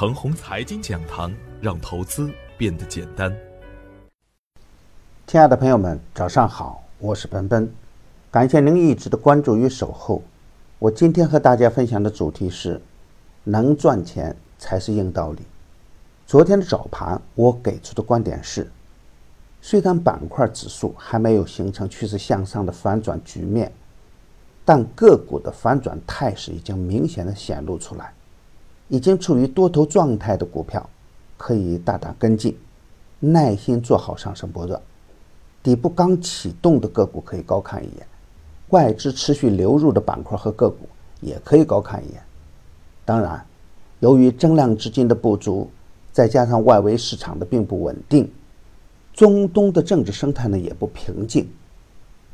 程红财经讲堂，让投资变得简单。亲爱的朋友们，早上好，我是奔奔，感谢您一直的关注与守候。我今天和大家分享的主题是：能赚钱才是硬道理。昨天的早盘，我给出的观点是：虽然板块指数还没有形成趋势向上的反转局面，但个股的反转态势已经明显的显露出来。已经处于多头状态的股票，可以大胆跟进，耐心做好上升波段。底部刚启动的个股可以高看一眼，外资持续流入的板块和个股也可以高看一眼。当然，由于增量资金的不足，再加上外围市场的并不稳定，中东的政治生态呢也不平静，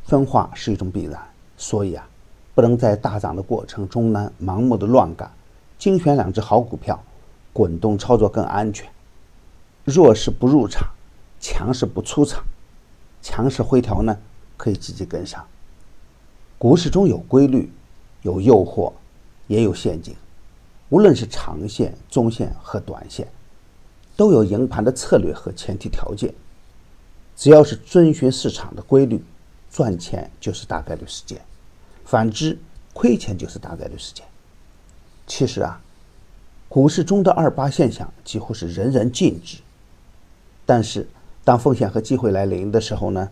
分化是一种必然。所以啊，不能在大涨的过程中呢盲目的乱干。精选两只好股票，滚动操作更安全。弱势不入场，强势不出场。强势回调呢，可以积极跟上。股市中有规律，有诱惑，也有陷阱。无论是长线、中线和短线，都有赢盘的策略和前提条件。只要是遵循市场的规律，赚钱就是大概率事件；反之，亏钱就是大概率事件。其实啊，股市中的二八现象几乎是人人尽知。但是，当风险和机会来临的时候呢，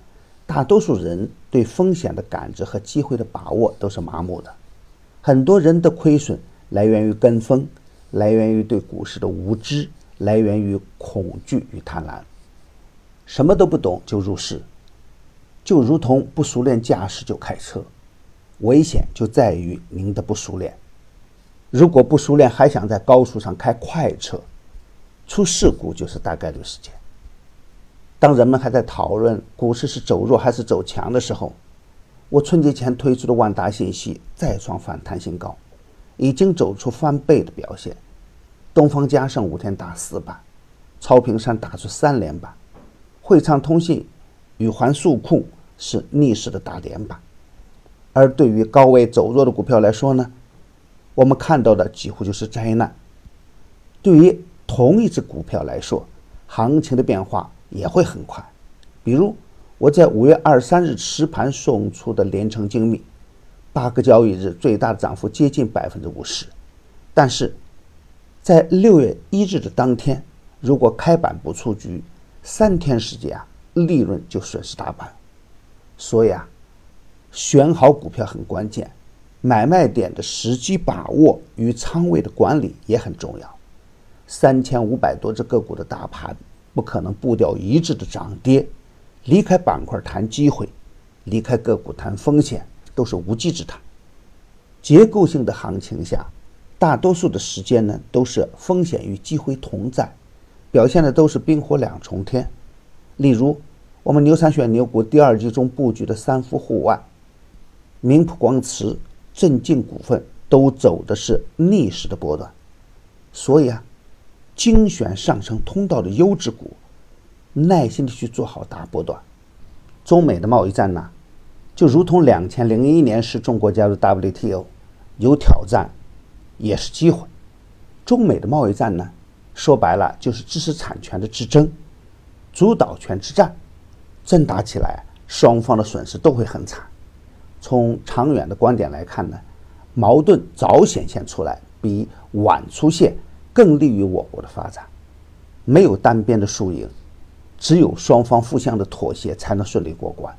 大多数人对风险的感知和机会的把握都是麻木的。很多人的亏损来源于跟风，来源于对股市的无知，来源于恐惧与贪婪。什么都不懂就入市，就如同不熟练驾驶就开车，危险就在于您的不熟练。如果不熟练还想在高速上开快车，出事故就是大概率事件。当人们还在讨论股市是走弱还是走强的时候，我春节前推出的万达信息再创反弹新高，已经走出翻倍的表现。东方嘉盛五天打四板，超平山打出三连板，汇昌通信、宇环数控是逆势的大连板。而对于高位走弱的股票来说呢？我们看到的几乎就是灾难。对于同一只股票来说，行情的变化也会很快。比如我在五月二十三日实盘送出的连城精密，八个交易日最大涨幅接近百分之五十，但是在六月一日的当天，如果开板不出局，三天时间啊，利润就损失大半。所以啊，选好股票很关键。买卖点的时机把握与仓位的管理也很重要。三千五百多只个股的大盘，不可能步调一致的涨跌。离开板块谈机会，离开个股谈风险，都是无稽之谈。结构性的行情下，大多数的时间呢，都是风险与机会同在，表现的都是冰火两重天。例如，我们牛三选牛股第二季中布局的三幅户外、明普光磁。振静股份都走的是逆势的波段，所以啊，精选上升通道的优质股，耐心的去做好大波段。中美的贸易战呢，就如同两千零一年时中国加入 WTO，有挑战，也是机会。中美的贸易战呢，说白了就是知识产权的之争，主导权之战，真打起来，双方的损失都会很惨。从长远的观点来看呢，矛盾早显现出来，比晚出现更利于我国的发展。没有单边的输赢，只有双方互相的妥协才能顺利过关。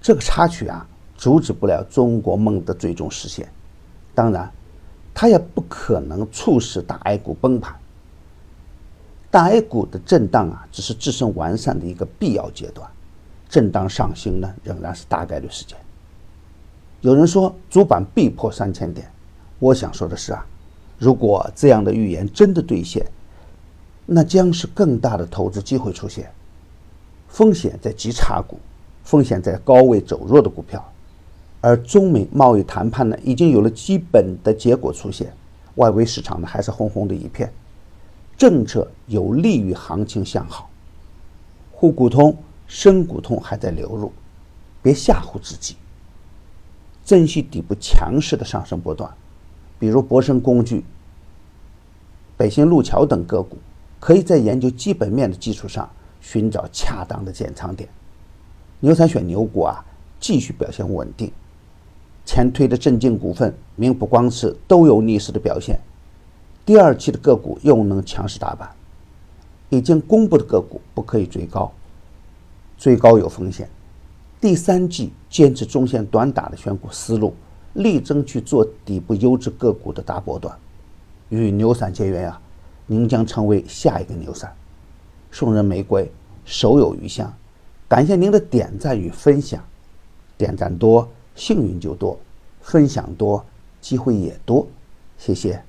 这个插曲啊，阻止不了中国梦的最终实现。当然，它也不可能促使大 A 股崩盘。大 A 股的震荡啊，只是自身完善的一个必要阶段，震荡上行呢，仍然是大概率事件。有人说主板必破三千点，我想说的是啊，如果这样的预言真的兑现，那将是更大的投资机会出现。风险在极差股，风险在高位走弱的股票，而中美贸易谈判呢，已经有了基本的结果出现，外围市场呢还是红红的一片，政策有利于行情向好，沪股通、深股通还在流入，别吓唬自己。珍惜底部强势的上升波段，比如博胜工具、北新路桥等个股，可以在研究基本面的基础上寻找恰当的减仓点。牛散选牛股啊，继续表现稳定。前推的镇静股份、明普光磁都有逆势的表现。第二期的个股又能强势打板。已经公布的个股不可以追高，追高有风险。第三季坚持中线短打的选股思路，力争去做底部优质个股的大波段。与牛散结缘啊，您将成为下一个牛散。送人玫瑰，手有余香。感谢您的点赞与分享，点赞多幸运就多，分享多机会也多。谢谢。